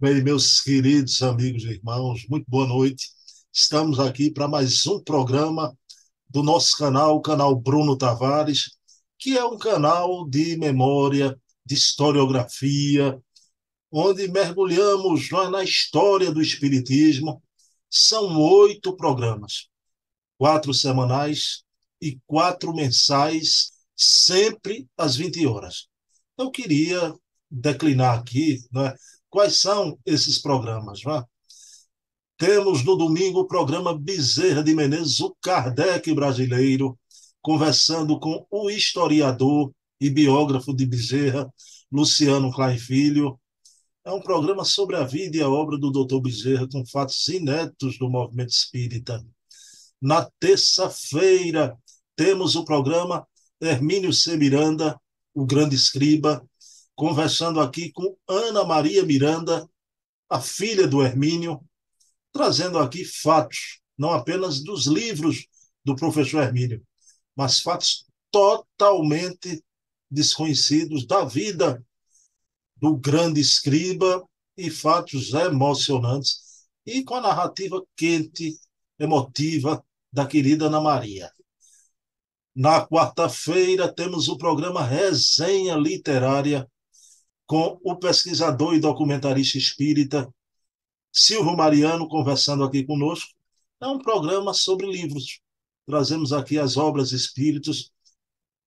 Bem, meus queridos amigos e irmãos, muito boa noite. Estamos aqui para mais um programa do nosso canal, o canal Bruno Tavares, que é um canal de memória, de historiografia, onde mergulhamos na história do Espiritismo. São oito programas, quatro semanais e quatro mensais, sempre às 20 horas. Eu queria declinar aqui né, quais são esses programas. Né? Temos no domingo o programa Bezerra de Menezes, o Kardec brasileiro, conversando com o historiador e biógrafo de Bezerra, Luciano Klein Filho. É um programa sobre a vida e a obra do Dr. Bezerra, com fatos inéditos do movimento espírita. Na terça-feira, temos o programa Hermínio C. Miranda, o grande escriba, conversando aqui com Ana Maria Miranda, a filha do Hermínio, trazendo aqui fatos, não apenas dos livros do professor Hermínio, mas fatos totalmente desconhecidos da vida do grande escriba e fatos emocionantes e com a narrativa quente, emotiva da querida Ana Maria. Na quarta-feira temos o programa Resenha Literária com o pesquisador e documentarista espírita Silvio Mariano conversando aqui conosco. É um programa sobre livros. Trazemos aqui as obras espíritas,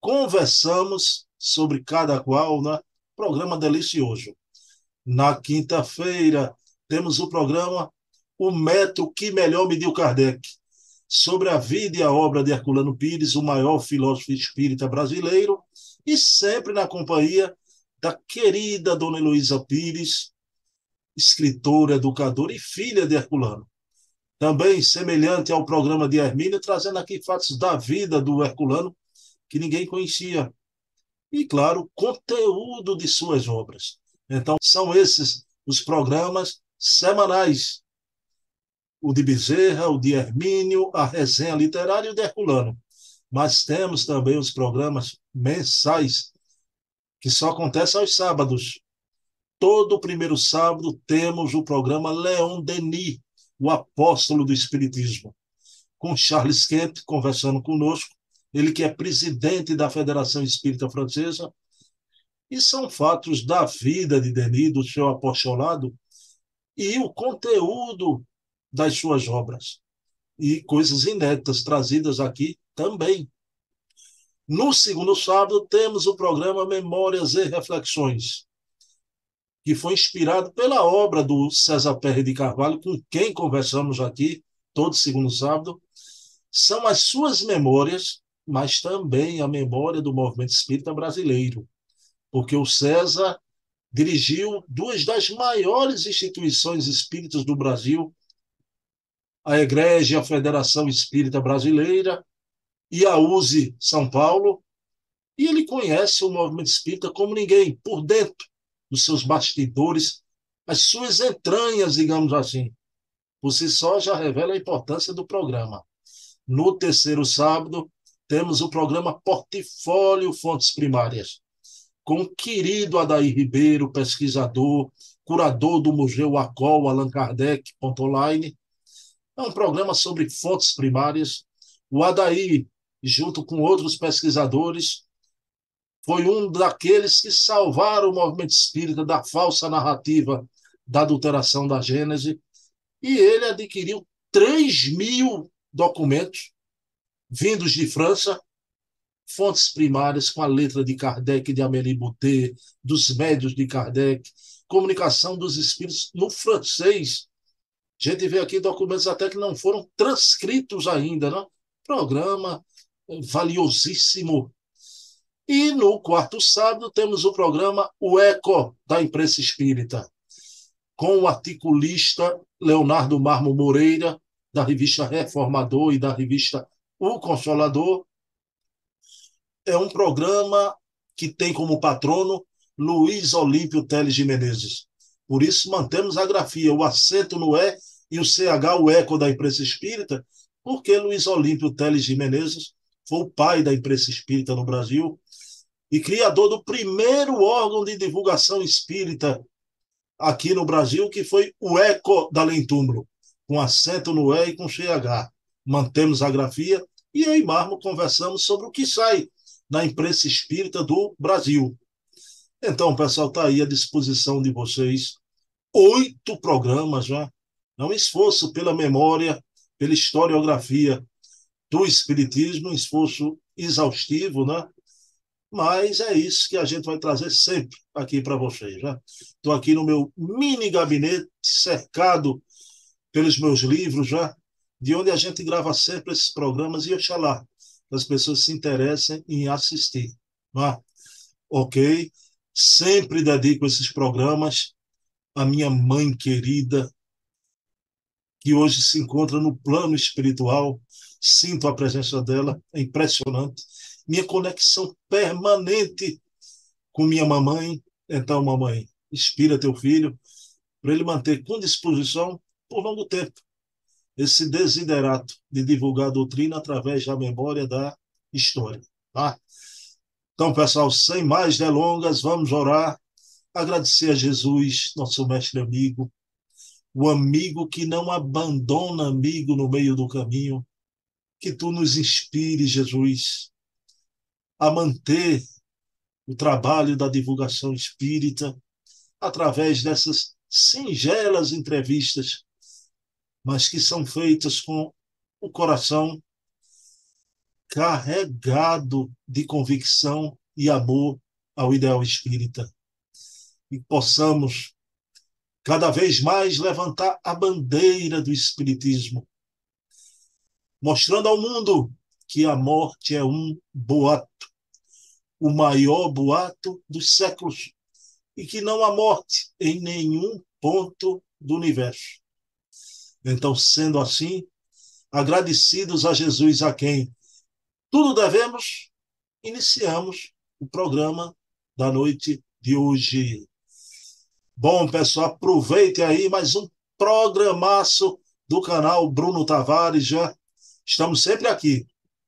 conversamos sobre cada qual, né? Programa delicioso. Na quinta-feira, temos o programa O Método que Melhor Mediu Kardec, sobre a vida e a obra de Herculano Pires, o maior filósofo espírita brasileiro, e sempre na companhia da querida Dona Heloísa Pires, escritora, educadora e filha de Herculano. Também semelhante ao programa de Hermínio, trazendo aqui fatos da vida do Herculano que ninguém conhecia. E, claro, conteúdo de suas obras. Então, são esses os programas semanais. O de Bezerra, o de Hermínio, a resenha literária e o de Herculano. Mas temos também os programas mensais, que só acontecem aos sábados, todo primeiro sábado temos o programa Leon Denis, o apóstolo do Espiritismo, com Charles Kemp conversando conosco, ele que é presidente da Federação Espírita Francesa, e são fatos da vida de Denis, do seu apostolado, e o conteúdo das suas obras, e coisas inéditas trazidas aqui também. No segundo sábado, temos o programa Memórias e Reflexões, que foi inspirado pela obra do César Pérez de Carvalho, com quem conversamos aqui todo segundo sábado. São as suas memórias, mas também a memória do movimento espírita brasileiro, porque o César dirigiu duas das maiores instituições espíritas do Brasil, a Igreja a Federação Espírita Brasileira e a USE São Paulo, e ele conhece o movimento espírita como ninguém, por dentro, os seus bastidores, as suas entranhas, digamos assim. Por si só já revela a importância do programa. No terceiro sábado, temos o programa Portfólio Fontes Primárias, com o querido Adair Ribeiro, pesquisador, curador do Museu Acol, Allan Kardec, online. É um programa sobre fontes primárias. O Adair, junto com outros pesquisadores, foi um daqueles que salvaram o movimento espírita da falsa narrativa da adulteração da Gênese, e ele adquiriu 3 mil documentos vindos de França, fontes primárias com a letra de Kardec, de Amélie Boutet, dos médios de Kardec, comunicação dos espíritos no francês. A gente vê aqui documentos até que não foram transcritos ainda, né? Programa valiosíssimo e no quarto sábado temos o programa O Eco da Imprensa Espírita, com o articulista Leonardo Marmo Moreira, da revista Reformador e da revista O Consolador. É um programa que tem como patrono Luiz Olímpio Teles de Menezes. Por isso mantemos a grafia, o acento no E e o CH, o eco da imprensa espírita, porque Luiz Olímpio Teles de Menezes foi o pai da imprensa espírita no Brasil, e criador do primeiro órgão de divulgação espírita aqui no Brasil, que foi o Eco da Lentúmbro, com acento no E e com CH. Mantemos a grafia e eu e Marmo conversamos sobre o que sai na imprensa espírita do Brasil. Então, pessoal, está aí à disposição de vocês. Oito programas já. É um esforço pela memória, pela historiografia do Espiritismo, um esforço exaustivo, né? Mas é isso que a gente vai trazer sempre aqui para vocês. Estou aqui no meu mini gabinete, cercado pelos meus livros, já, de onde a gente grava sempre esses programas e oxalá as pessoas se interessem em assistir. Né? Ok? Sempre dedico esses programas à minha mãe querida, que hoje se encontra no plano espiritual. Sinto a presença dela, é impressionante. Minha conexão permanente com minha mamãe. Então, mamãe, inspira teu filho para ele manter com disposição por longo tempo esse desiderato de divulgar a doutrina através da memória da história. Tá? Então, pessoal, sem mais delongas, vamos orar, agradecer a Jesus, nosso mestre amigo, o amigo que não abandona amigo no meio do caminho, que tu nos inspire, Jesus, a manter o trabalho da divulgação espírita através dessas singelas entrevistas, mas que são feitas com o coração carregado de convicção e amor ao ideal espírita. E possamos cada vez mais levantar a bandeira do espiritismo, mostrando ao mundo que a morte é um boato, o maior boato dos séculos, e que não há morte em nenhum ponto do universo. Então, sendo assim, agradecidos a Jesus, a quem tudo devemos, iniciamos o programa da noite de hoje. Bom, pessoal, aproveite aí mais um programaço do canal Bruno Tavares. Já estamos sempre aqui.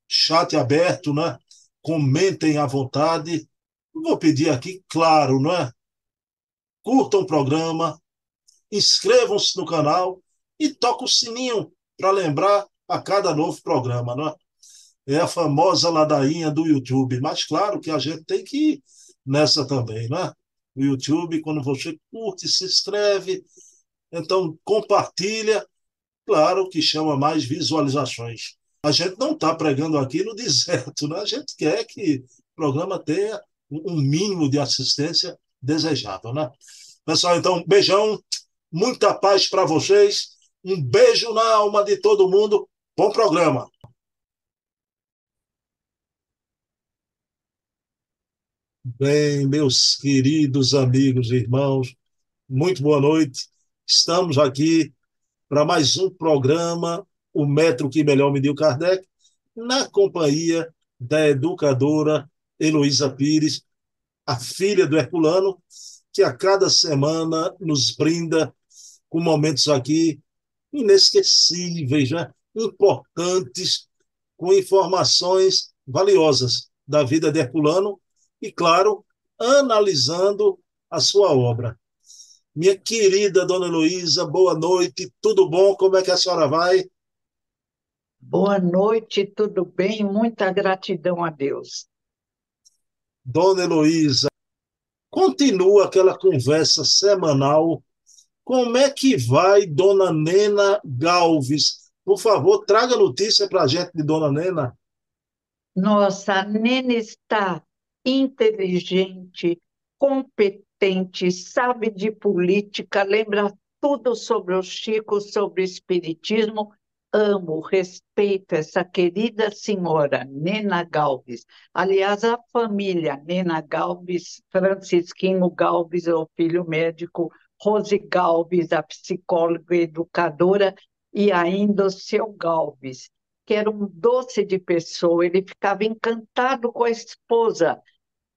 Chat aberto, né? Comentem à vontade. Vou pedir aqui, claro, não é? Curtam o programa, inscrevam-se no canal e toquem o sininho para lembrar a cada novo programa, não é? é a famosa ladainha do YouTube. Mas claro que a gente tem que ir nessa também, né? O YouTube, quando você curte, se inscreve, então compartilha, claro que chama mais visualizações. A gente não está pregando aqui no deserto, né? A gente quer que o programa tenha um mínimo de assistência desejável, né? Pessoal, então, beijão, muita paz para vocês, um beijo na alma de todo mundo. Bom programa. Bem, meus queridos amigos e irmãos, muito boa noite. Estamos aqui para mais um programa, O Metro que Melhor Mediu Kardec, na companhia da educadora Heloísa Pires, a filha do Herculano, que a cada semana nos brinda com momentos aqui inesquecíveis, né? importantes, com informações valiosas da vida de Herculano e, claro, analisando a sua obra. Minha querida dona Heloísa, boa noite, tudo bom? Como é que a senhora vai? Boa noite, tudo bem? Muita gratidão a Deus. Dona Heloísa, continua aquela conversa semanal. Como é que vai Dona Nena Galves? Por favor, traga notícia para a gente de Dona Nena. Nossa, a Nena está inteligente, competente, sabe de política, lembra tudo sobre o Chico, sobre o Espiritismo. Amo, respeito essa querida senhora, Nena Galves. Aliás, a família Nena Galves, Francisquinho Galves, o filho médico, Rose Galves, a psicóloga e educadora, e ainda o seu Galves, que era um doce de pessoa, ele ficava encantado com a esposa,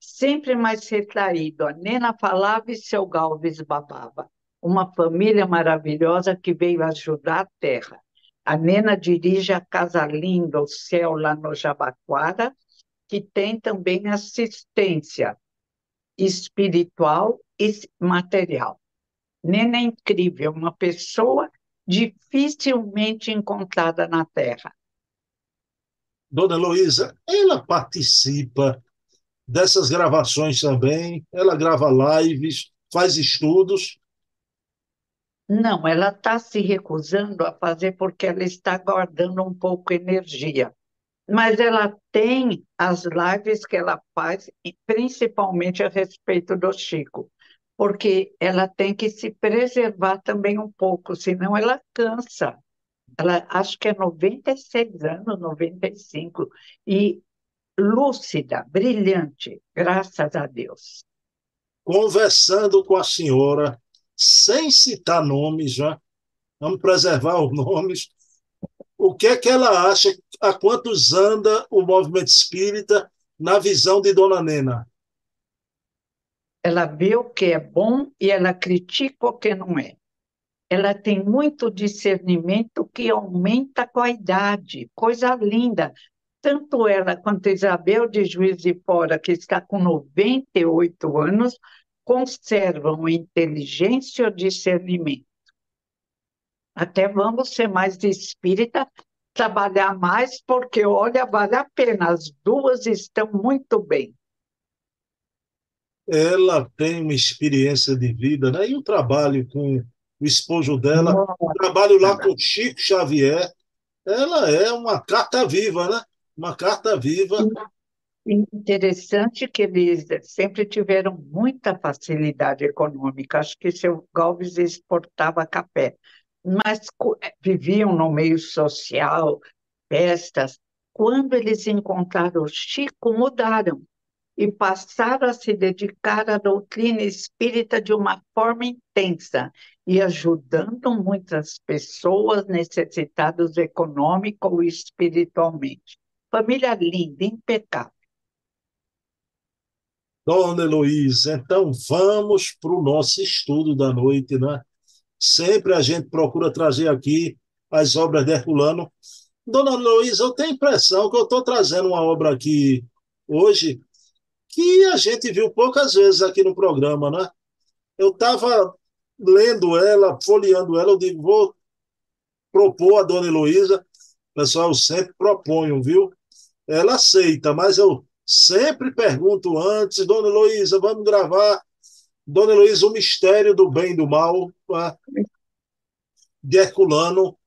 sempre mais retraído. A Nena falava e seu Galves babava. Uma família maravilhosa que veio ajudar a terra. A Nena dirige a Casa Linda, o Céu, lá no Jabaquara, que tem também assistência espiritual e material. Nena é incrível, uma pessoa dificilmente encontrada na Terra. Dona Heloísa, ela participa dessas gravações também? Ela grava lives, faz estudos? Não, ela está se recusando a fazer porque ela está guardando um pouco energia. Mas ela tem as lives que ela faz, principalmente a respeito do Chico, porque ela tem que se preservar também um pouco, senão ela cansa. Ela acho que é 96 anos, 95, e lúcida, brilhante, graças a Deus. Conversando com a senhora, sem citar nomes já, vamos preservar os nomes. O que é que ela acha, a quantos anda o movimento espírita na visão de Dona Nena? Ela vê o que é bom e ela critica o que não é. Ela tem muito discernimento que aumenta com a idade, coisa linda. Tanto ela quanto Isabel de Juiz de Fora, que está com 98 anos, conservam inteligência e discernimento. Até vamos ser mais espírita, trabalhar mais, porque, olha, vale a pena, as duas estão muito bem. Ela tem uma experiência de vida, né? E o trabalho com o esposo dela, Nossa. o trabalho lá com Chico Xavier, ela é uma carta viva, né? Uma carta viva. Interessante que eles sempre tiveram muita facilidade econômica. Acho que seu Galves exportava café, mas eh, viviam no meio social, festas. Quando eles encontraram o Chico, mudaram e passaram a se dedicar à doutrina espírita de uma forma intensa e ajudando muitas pessoas necessitadas econômico ou espiritualmente. Família linda, impecável. Dona Heloísa, então vamos para o nosso estudo da noite, né? Sempre a gente procura trazer aqui as obras de Herculano. Dona Heloísa, eu tenho a impressão que eu estou trazendo uma obra aqui hoje que a gente viu poucas vezes aqui no programa, né? Eu estava lendo ela, folheando ela, eu digo, vou propor a Dona Heloísa, pessoal, sempre proponho, viu? Ela aceita, mas eu sempre pergunto antes, Dona Heloísa, vamos gravar, Dona Heloísa, o mistério do bem e do mal, tá? de Herculano,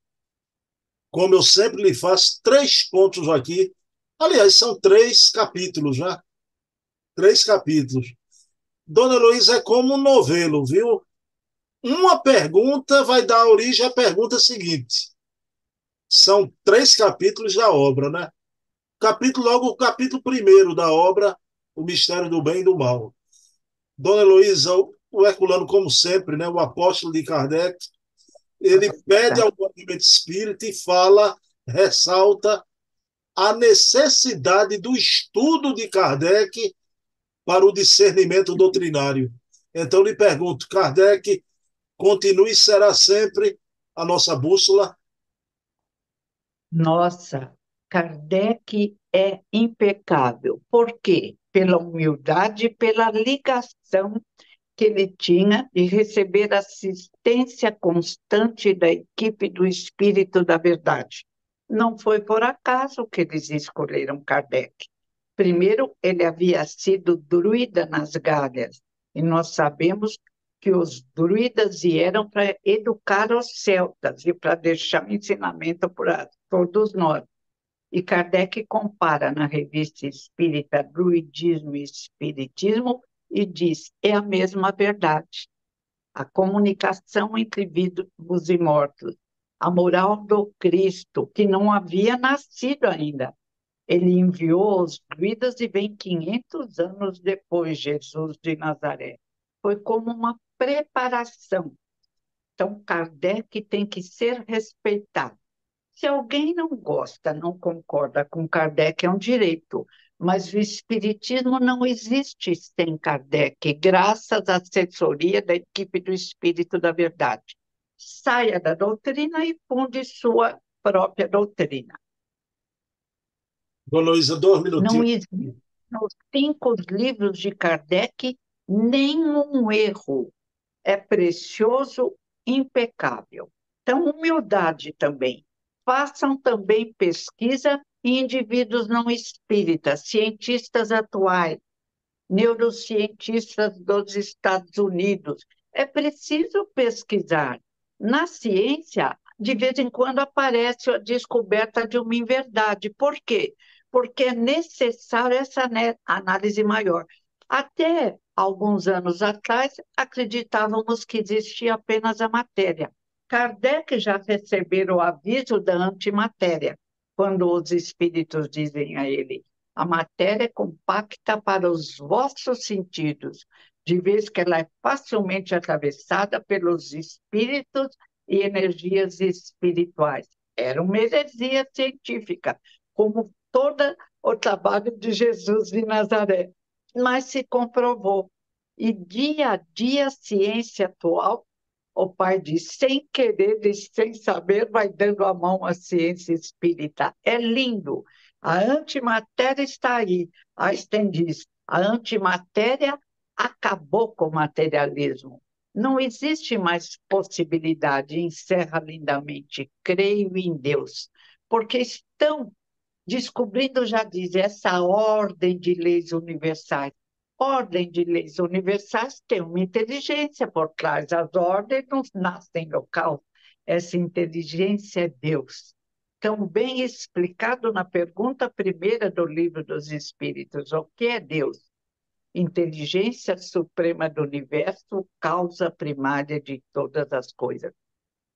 como eu sempre lhe faço, três pontos aqui. Aliás, são três capítulos, né? Três capítulos. Dona Heloísa é como um novelo, viu? Uma pergunta vai dar origem à pergunta seguinte. São três capítulos da obra, né? Capítulo, logo o capítulo primeiro da obra, O Mistério do Bem e do Mal. Dona Heloísa, o Herculano, como sempre, né, o apóstolo de Kardec, ele pede ao movimento espírita e fala, ressalta a necessidade do estudo de Kardec para o discernimento doutrinário. Então, lhe pergunto, Kardec continue e será sempre a nossa bússola? Nossa, Kardec é impecável. Por quê? Pela humildade e pela ligação que ele tinha de receber assistência constante da equipe do Espírito da Verdade. Não foi por acaso que eles escolheram Kardec. Primeiro, ele havia sido druida nas Galhas, e nós sabemos que os druidas vieram para educar os celtas e para deixar um ensinamento para todos nós. E Kardec compara na revista Espírita Druidismo e Espiritismo e diz: é a mesma verdade. A comunicação entre vivos e mortos, a moral do Cristo, que não havia nascido ainda. Ele enviou os druidas e vem 500 anos depois, Jesus de Nazaré. Foi como uma preparação. Então, Kardec tem que ser respeitado. Se alguém não gosta, não concorda com Kardec, é um direito, mas o Espiritismo não existe sem Kardec, graças à assessoria da equipe do Espírito da Verdade. Saia da doutrina e funde sua própria doutrina. Dona Luísa, dois minutinhos. Não existe nos cinco livros de Kardec nenhum erro é precioso, impecável. Então, humildade também. Façam também pesquisa em indivíduos não espíritas, cientistas atuais, neurocientistas dos Estados Unidos. É preciso pesquisar. Na ciência, de vez em quando aparece a descoberta de uma inverdade. Por quê? Porque é necessário essa análise maior. Até alguns anos atrás, acreditávamos que existia apenas a matéria. Kardec já recebeu o aviso da antimatéria, quando os espíritos dizem a ele: a matéria é compacta para os vossos sentidos, de vez que ela é facilmente atravessada pelos espíritos e energias espirituais. Era uma heresia científica, como todo o trabalho de Jesus de Nazaré, mas se comprovou. E dia a dia a ciência atual, o pai diz, sem querer e sem saber, vai dando a mão à ciência espírita. É lindo. A antimatéria está aí. Einstein diz, a antimatéria acabou com o materialismo. Não existe mais possibilidade, encerra lindamente, creio em Deus, porque estão descobrindo, já diz, essa ordem de leis universais. Ordem de leis universais tem uma inteligência por trás, as ordens não nascem no caos, essa inteligência é Deus. Então, bem explicado na pergunta primeira do livro dos Espíritos, o que é Deus? inteligência suprema do universo, causa primária de todas as coisas.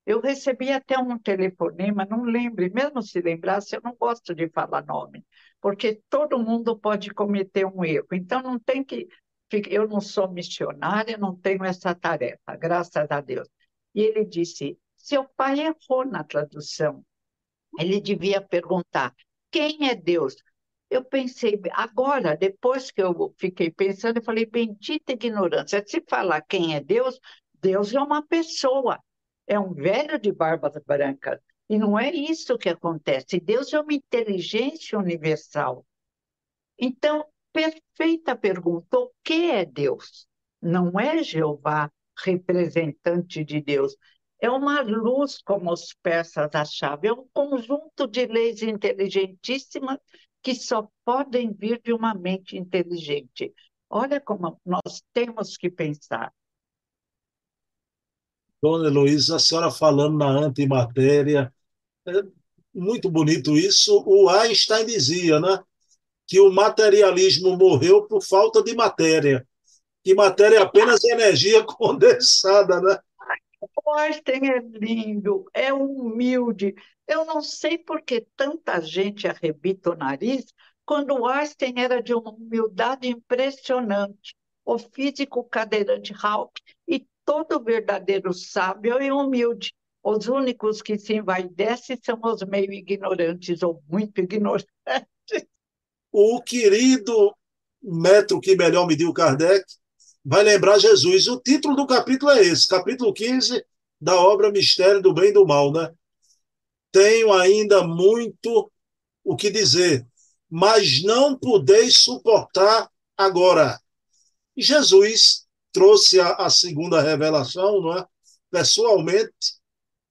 Eu recebi até um telefonema, não lembre, mesmo se lembrasse, eu não gosto de falar nome, porque todo mundo pode cometer um erro. Então não tem que. Eu não sou missionária, não tenho essa tarefa, graças a Deus. E ele disse: seu pai errou na tradução. Ele devia perguntar: quem é Deus? eu pensei, agora, depois que eu fiquei pensando, eu falei, bendita ignorância. Se falar quem é Deus, Deus é uma pessoa, é um velho de barbas brancas. E não é isso que acontece. Deus é uma inteligência universal. Então, perfeita pergunta: o que é Deus? Não é Jeová, representante de Deus. É uma luz, como os persas achavam, é um conjunto de leis inteligentíssimas que só podem vir de uma mente inteligente. Olha como nós temos que pensar. Dona Heloísa, a senhora falando na antimatéria, é muito bonito isso. O Einstein dizia, né? Que o materialismo morreu por falta de matéria. Que matéria é apenas energia condensada, né? O Einstein é lindo, é humilde, eu não sei por que tanta gente arrebita o nariz quando o Einstein era de uma humildade impressionante. O físico cadeirante Hawking e todo verdadeiro sábio e humilde. Os únicos que se envaidecem são os meio ignorantes ou muito ignorantes. O querido metro que melhor mediu Kardec vai lembrar Jesus. O título do capítulo é esse, capítulo 15 da obra Mistério do Bem e do Mal, né? tenho ainda muito o que dizer, mas não podeis suportar agora. Jesus trouxe a, a segunda revelação, não é? pessoalmente,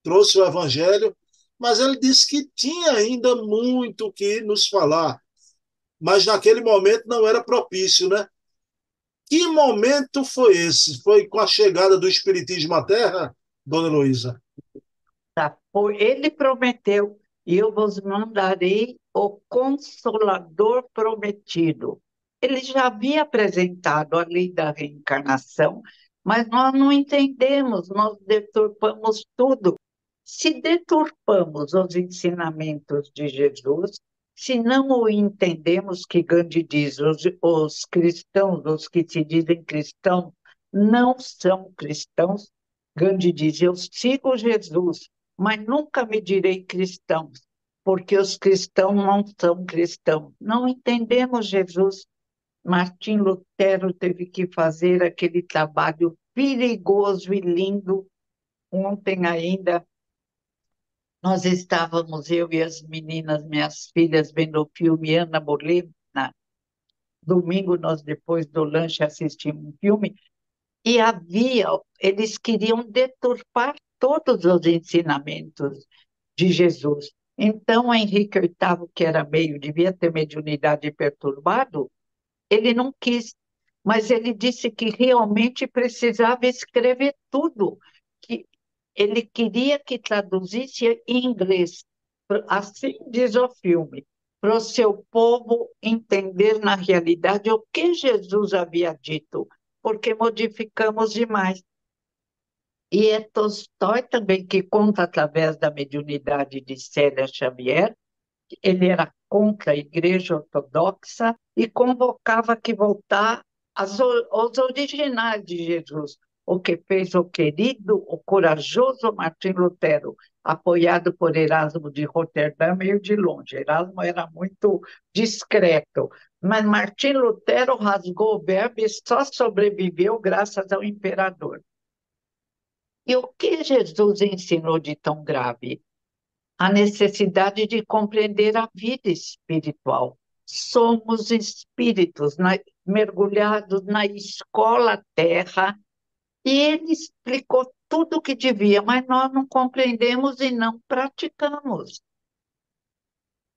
trouxe o evangelho, mas ele disse que tinha ainda muito que nos falar, mas naquele momento não era propício, né? Que momento foi esse? Foi com a chegada do Espiritismo à Terra, dona Luísa? Tá? Ele prometeu, e eu vos mandarei o Consolador prometido. Ele já havia apresentado a lei da reencarnação, mas nós não entendemos, nós deturpamos tudo. Se deturpamos os ensinamentos de Jesus, se não o entendemos, que Gandhi diz, os, os cristãos, os que se dizem cristãos, não são cristãos, Gandhi diz, eu sigo Jesus, mas nunca me direi cristãos, porque os cristãos não são cristãos. Não entendemos Jesus. Martim Lutero teve que fazer aquele trabalho perigoso e lindo. Ontem ainda nós estávamos, eu e as meninas, minhas filhas, vendo o filme Ana Bolena. Domingo, nós, depois do lanche, assistimos um filme e havia, eles queriam deturpar todos os ensinamentos de Jesus. Então, Henrique VIII, que era meio, devia ter mediunidade perturbado, ele não quis, mas ele disse que realmente precisava escrever tudo, que ele queria que traduzisse em inglês. Assim diz o filme, para o seu povo entender na realidade o que Jesus havia dito, porque modificamos demais. E é Tolstói também que conta através da mediunidade de Célia Xavier, ele era contra a Igreja Ortodoxa e convocava que voltar aos originais de Jesus, o que fez o querido, o corajoso Martim Lutero, apoiado por Erasmo de Roterdã, meio de longe. Erasmo era muito discreto, mas Martim Lutero rasgou o verbo e só sobreviveu graças ao imperador. E o que Jesus ensinou de tão grave? A necessidade de compreender a vida espiritual. Somos espíritos na, mergulhados na escola terra e ele explicou tudo o que devia, mas nós não compreendemos e não praticamos.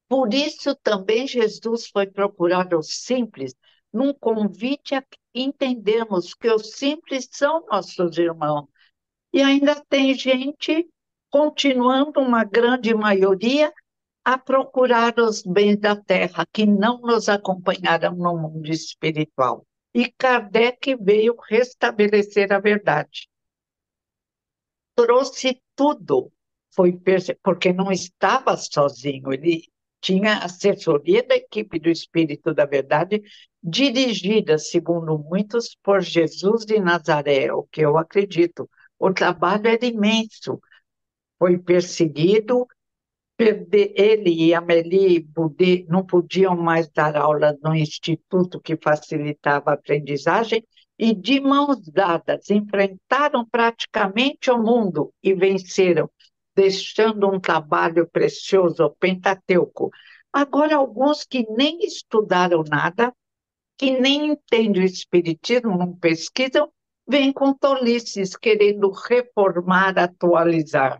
Por isso também Jesus foi procurar os simples, num convite a entendermos que os simples são nossos irmãos. E ainda tem gente, continuando uma grande maioria, a procurar os bens da terra, que não nos acompanharam no mundo espiritual. E Kardec veio restabelecer a verdade. Trouxe tudo, foi porque não estava sozinho, ele tinha assessoria da equipe do Espírito da Verdade, dirigida, segundo muitos, por Jesus de Nazaré, o que eu acredito. O trabalho era imenso. Foi perseguido, ele e Amélie Boudet não podiam mais dar aula no instituto que facilitava a aprendizagem e, de mãos dadas, enfrentaram praticamente o mundo e venceram, deixando um trabalho precioso, o Pentateuco. Agora, alguns que nem estudaram nada, que nem entendem o Espiritismo, não pesquisam, vêm com tolices, querendo reformar, atualizar.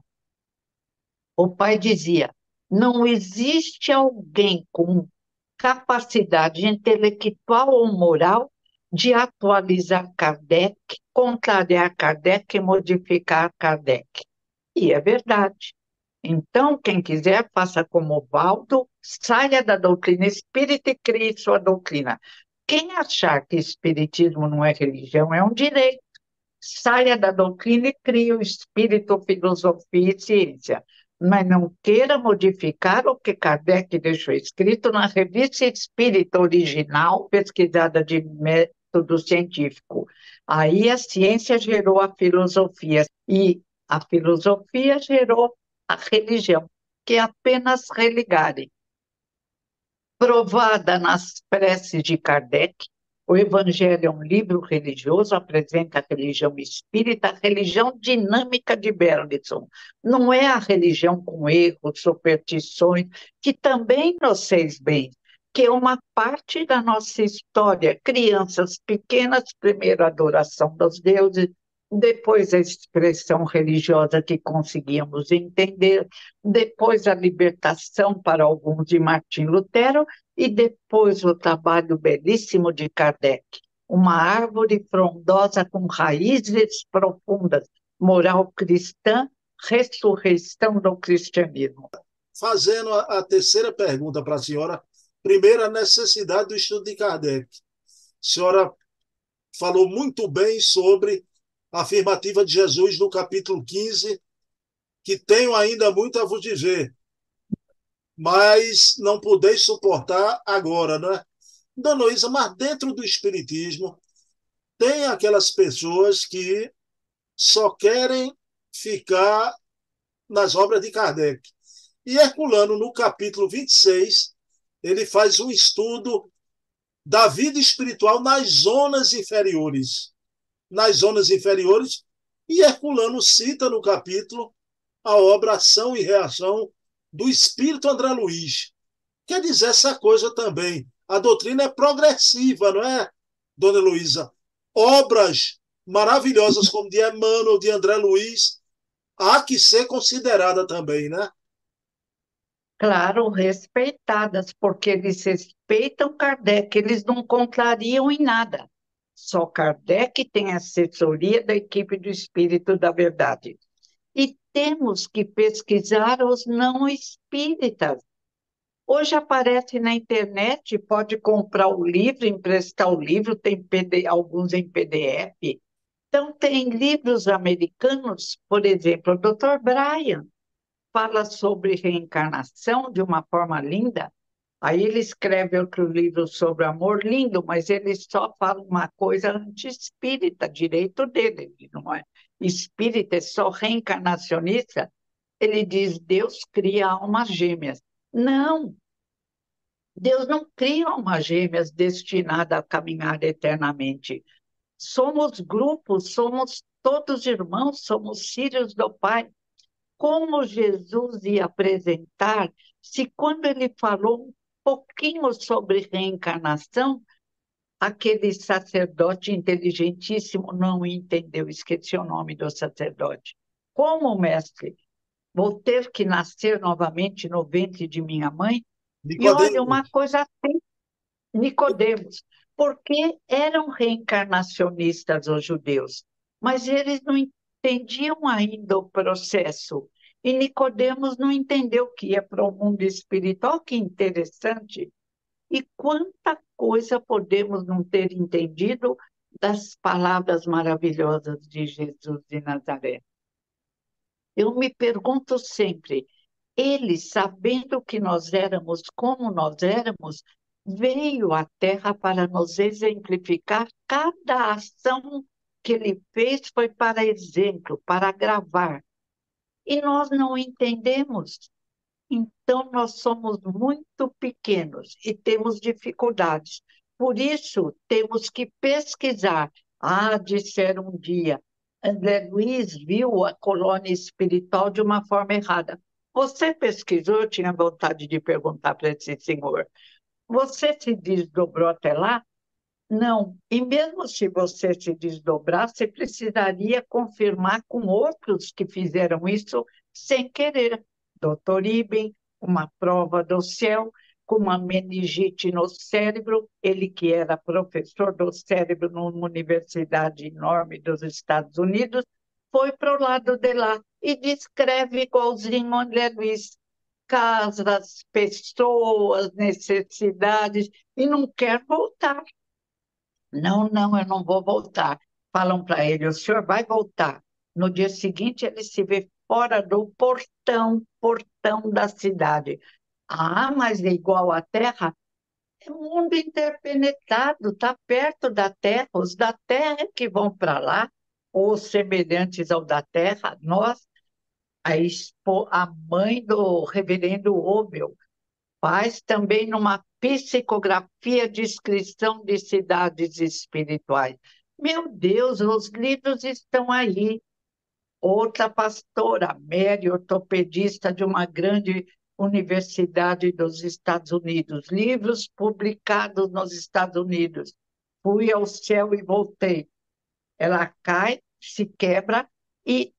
O pai dizia: não existe alguém com capacidade intelectual ou moral de atualizar Kardec, contrariar Kardec e modificar Kardec. E é verdade. Então, quem quiser, faça como Valdo, saia da doutrina espírita e crie sua doutrina. Quem achar que espiritismo não é religião é um direito. Saia da doutrina e crie o espírito, filosofia e ciência mas não queira modificar o que Kardec deixou escrito na revista Espírita Original, pesquisada de método científico. Aí a ciência gerou a filosofia e a filosofia gerou a religião, que é apenas religarem. Provada nas preces de Kardec, o Evangelho é um livro religioso, apresenta a religião espírita, a religião dinâmica de Bergson. Não é a religião com erros, superstições, que também fez bem, que é uma parte da nossa história. Crianças pequenas, primeiro adoração dos deuses, depois a expressão religiosa que conseguíamos entender, depois a libertação para alguns de Martim Lutero e depois o trabalho belíssimo de Kardec, uma árvore frondosa com raízes profundas, moral cristã, ressurreição do cristianismo. Fazendo a, terceira pergunta para a senhora, primeiro a necessidade do estudo de Kardec. A senhora falou muito bem sobre a afirmativa de Jesus no capítulo 15, que tenho ainda muito a vos dizer, mas não podeis suportar agora, não é? Dona Luísa, mas dentro do Espiritismo tem aquelas pessoas que só querem ficar nas obras de Kardec. E Herculano, no capítulo 26, ele faz um estudo da vida espiritual nas zonas inferiores. Nas zonas inferiores, e Herculano cita no capítulo a obra Ação e Reação do espírito André Luiz. Quer dizer essa coisa também. A doutrina é progressiva, não é, dona Luísa? Obras maravilhosas, como de Emmanuel, de André Luiz, há que ser considerada também, né? Claro, respeitadas, porque eles respeitam Kardec, eles não contrariam em nada. Só Kardec tem assessoria da equipe do Espírito da Verdade. E temos que pesquisar os não espíritas. Hoje aparece na internet, pode comprar o livro, emprestar o livro, tem PD, alguns em PDF. Então, tem livros americanos, por exemplo, o Dr. Brian fala sobre reencarnação de uma forma linda, Aí ele escreve outro livro sobre amor lindo, mas ele só fala uma coisa anti-espírita, direito dele, ele não é espírita, é só reencarnacionista. Ele diz: Deus cria almas gêmeas. Não! Deus não cria almas gêmeas destinadas a caminhar eternamente. Somos grupos, somos todos irmãos, somos filhos do Pai. Como Jesus ia apresentar se quando ele falou pouquinho sobre reencarnação, aquele sacerdote inteligentíssimo não entendeu, esqueci o nome do sacerdote. Como, mestre, vou ter que nascer novamente no ventre de minha mãe? Nicodemos. E olha, uma coisa assim, Nicodemos, porque eram reencarnacionistas os judeus, mas eles não entendiam ainda o processo. E Nicodemos não entendeu que ia para o mundo espiritual, que interessante. E quanta coisa podemos não ter entendido das palavras maravilhosas de Jesus de Nazaré. Eu me pergunto sempre, ele, sabendo que nós éramos como nós éramos, veio à Terra para nos exemplificar cada ação que ele fez foi para exemplo, para gravar e nós não entendemos. Então, nós somos muito pequenos e temos dificuldades. Por isso, temos que pesquisar. Ah, disseram um dia, André Luiz viu a colônia espiritual de uma forma errada. Você pesquisou? Eu tinha vontade de perguntar para esse senhor. Você se desdobrou até lá? Não. E mesmo se você se desdobrar, você precisaria confirmar com outros que fizeram isso sem querer. Doutor Iben, uma prova do céu, com uma meningite no cérebro, ele que era professor do cérebro numa universidade enorme dos Estados Unidos, foi para o lado de lá e descreve igualzinho André Luiz, casas, pessoas, necessidades, e não quer voltar. Não, não, eu não vou voltar. Falam para ele, o senhor vai voltar. No dia seguinte, ele se vê fora do portão, portão da cidade. Ah, mas é igual à Terra? É mundo interpenetrado, está perto da Terra. Os da Terra é que vão para lá, ou semelhantes ao da Terra, nós, a, expo, a mãe do reverendo Obel, faz também numa psicografia de inscrição de cidades espirituais. Meu Deus, os livros estão aí. Outra pastora, Mary, ortopedista de uma grande universidade dos Estados Unidos, livros publicados nos Estados Unidos. Fui ao céu e voltei. Ela cai, se quebra e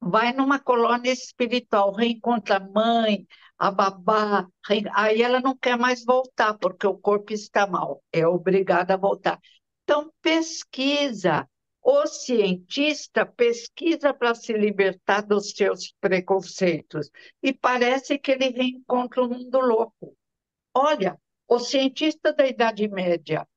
vai numa colônia espiritual, reencontra a mãe, a babá, aí ela não quer mais voltar, porque o corpo está mal, é obrigada a voltar. Então, pesquisa. O cientista pesquisa para se libertar dos seus preconceitos e parece que ele reencontra um mundo louco. Olha, o cientista da Idade Média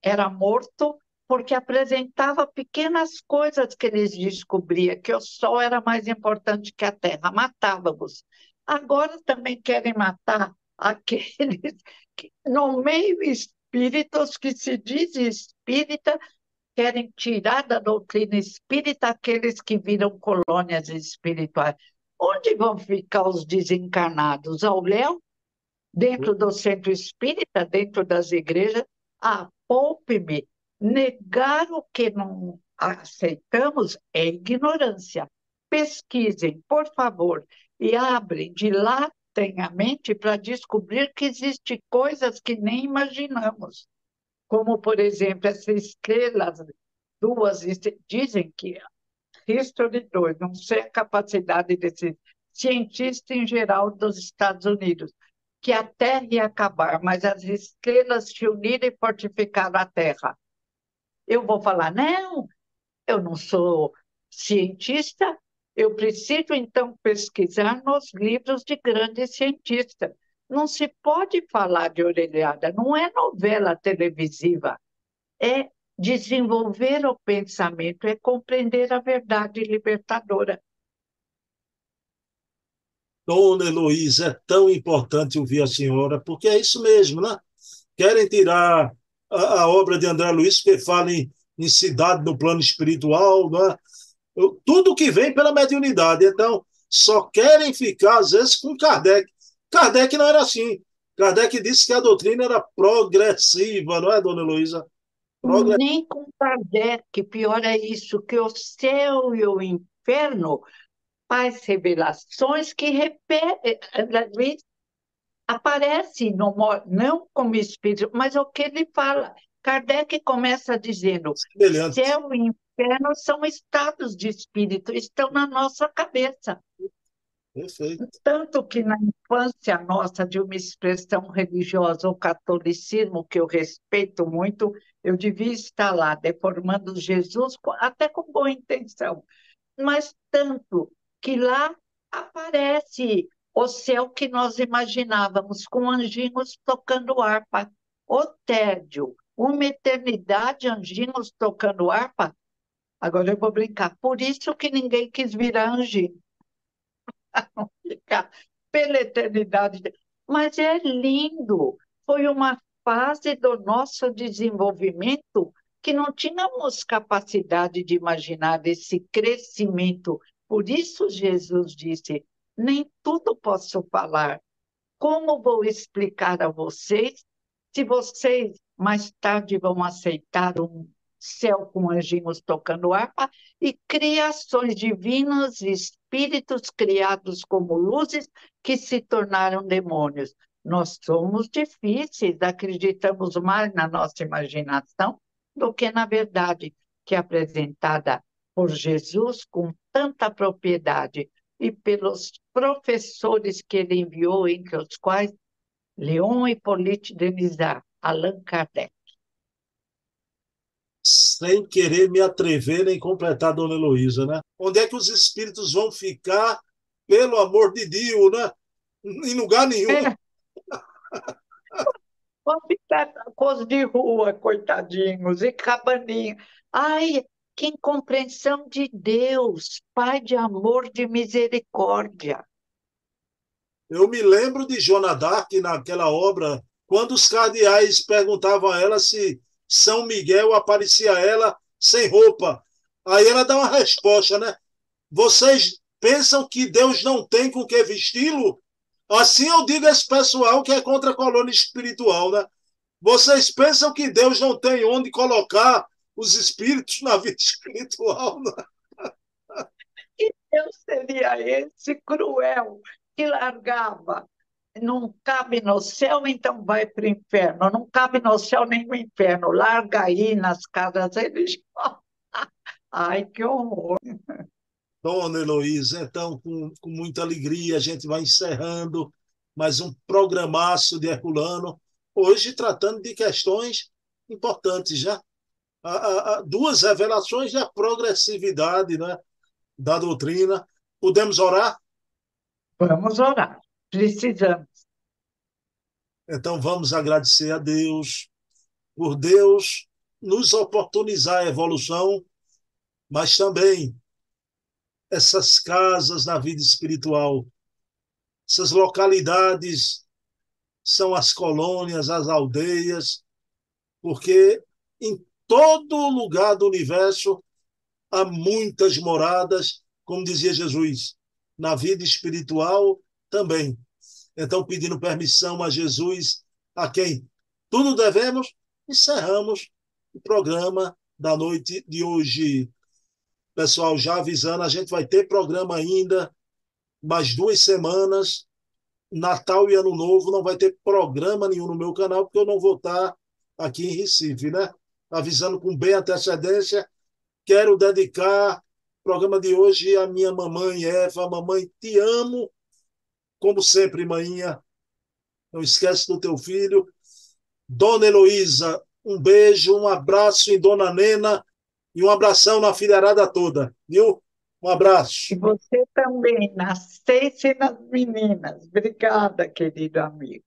era morto porque apresentava pequenas coisas que eles descobriam, que o Sol era mais importante que a Terra, matávamos. Agora também querem matar aqueles que, no meio espíritos que se dizem espírita, querem tirar da doutrina espírita aqueles que viram colônias espirituais. Onde vão ficar os desencarnados? Ao léu? Dentro do centro espírita? Dentro das igrejas? Ah, poupe-me. Negar o que não aceitamos é ignorância. Pesquisem, por favor, e abrem, dilatem a mente para descobrir que existem coisas que nem imaginamos. Como, por exemplo, essa estrela duas, dizem que History 2, não sei a capacidade desse cientista em geral dos Estados Unidos, que a Terra ia acabar, mas as estrelas se uniram e fortificaram a Terra. Eu vou falar, não, eu não sou cientista, eu preciso então pesquisar nos livros de grandes cientistas. Não se pode falar de orelhada, não é novela televisiva, é desenvolver o pensamento, é compreender a verdade libertadora. Dona Heloísa, é tão importante ouvir a senhora, porque é isso mesmo, né? Querem tirar a, a obra de André Luiz, que fala em, em cidade no plano espiritual, né? tudo que vem pela mediunidade. Então, só querem ficar, às vezes, com Kardec. Kardec não era assim. Kardec disse que a doutrina era progressiva, não é, dona? Progressiva. Nem com Kardec, pior é isso, que o céu e o inferno faz revelações que repete, aparece no, não como espírito, mas o que ele fala. Kardec começa dizendo: céu e inferno são estados de espírito, estão na nossa cabeça. Perfeito. Tanto que na infância nossa de uma expressão religiosa, o catolicismo, que eu respeito muito, eu devia estar lá deformando Jesus, até com boa intenção. Mas tanto que lá aparece o céu que nós imaginávamos, com anjinhos tocando harpa. O tédio, uma eternidade, anjinhos tocando harpa. Agora eu vou brincar. Por isso que ninguém quis virar anjinho. Ficar pela eternidade. Mas é lindo. Foi uma fase do nosso desenvolvimento que não tínhamos capacidade de imaginar esse crescimento. Por isso Jesus disse: nem tudo posso falar. Como vou explicar a vocês se vocês mais tarde vão aceitar um céu com anjinhos tocando harpa e criações divinas, espíritos criados como luzes que se tornaram demônios? Nós somos difíceis, acreditamos mais na nossa imaginação do que na verdade que é apresentada por Jesus com tanta propriedade e pelos professores que ele enviou, entre os quais Leon Hippolyte Denisard, Allan Kardec. Sem querer me atrever em completar, Dona Heloísa, né? Onde é que os espíritos vão ficar, pelo amor de Deus, né? Em lugar nenhum. É. Vão ficar coisa de rua, coitadinhos, e cabaninha. Ai, que incompreensão de Deus, Pai de amor, de misericórdia. Eu me lembro de Joana d'Arc naquela obra, quando os cardeais perguntavam a ela se São Miguel aparecia a ela sem roupa. Aí ela dá uma resposta, né? Vocês pensam que Deus não tem com que vesti-lo? Assim eu digo a esse pessoal que é contra a colônia espiritual, né? Vocês pensam que Deus não tem onde colocar os espíritos na vida espiritual. Né? Que Deus seria esse cruel que largava? Não cabe no céu, então vai para o inferno. Não cabe no céu nem no inferno. Larga aí nas casas religiosas. Ai, que horror! Dona Heloísa, então, com, com muita alegria, a gente vai encerrando mais um programaço de Herculano, hoje tratando de questões importantes já a, a, duas revelações da progressividade né, da doutrina. Podemos orar? Vamos orar, precisamos. Então vamos agradecer a Deus por Deus nos oportunizar a evolução, mas também essas casas na vida espiritual, essas localidades são as colônias, as aldeias, porque em todo lugar do universo há muitas moradas, como dizia Jesus, na vida espiritual também. Então, pedindo permissão a Jesus, a quem tudo devemos, encerramos o programa da noite de hoje. Pessoal, já avisando, a gente vai ter programa ainda mais duas semanas. Natal e Ano Novo não vai ter programa nenhum no meu canal, porque eu não vou estar aqui em Recife, né? Avisando com bem antecedência quero dedicar o programa de hoje à minha mamãe Eva. Mamãe, te amo. Como sempre, manhinha. Não esquece do teu filho. Dona Heloísa, um beijo, um abraço em Dona Nena e um abração na filharada toda, viu? Um abraço. E você também, nas seis e nas meninas. Obrigada, querido amigo.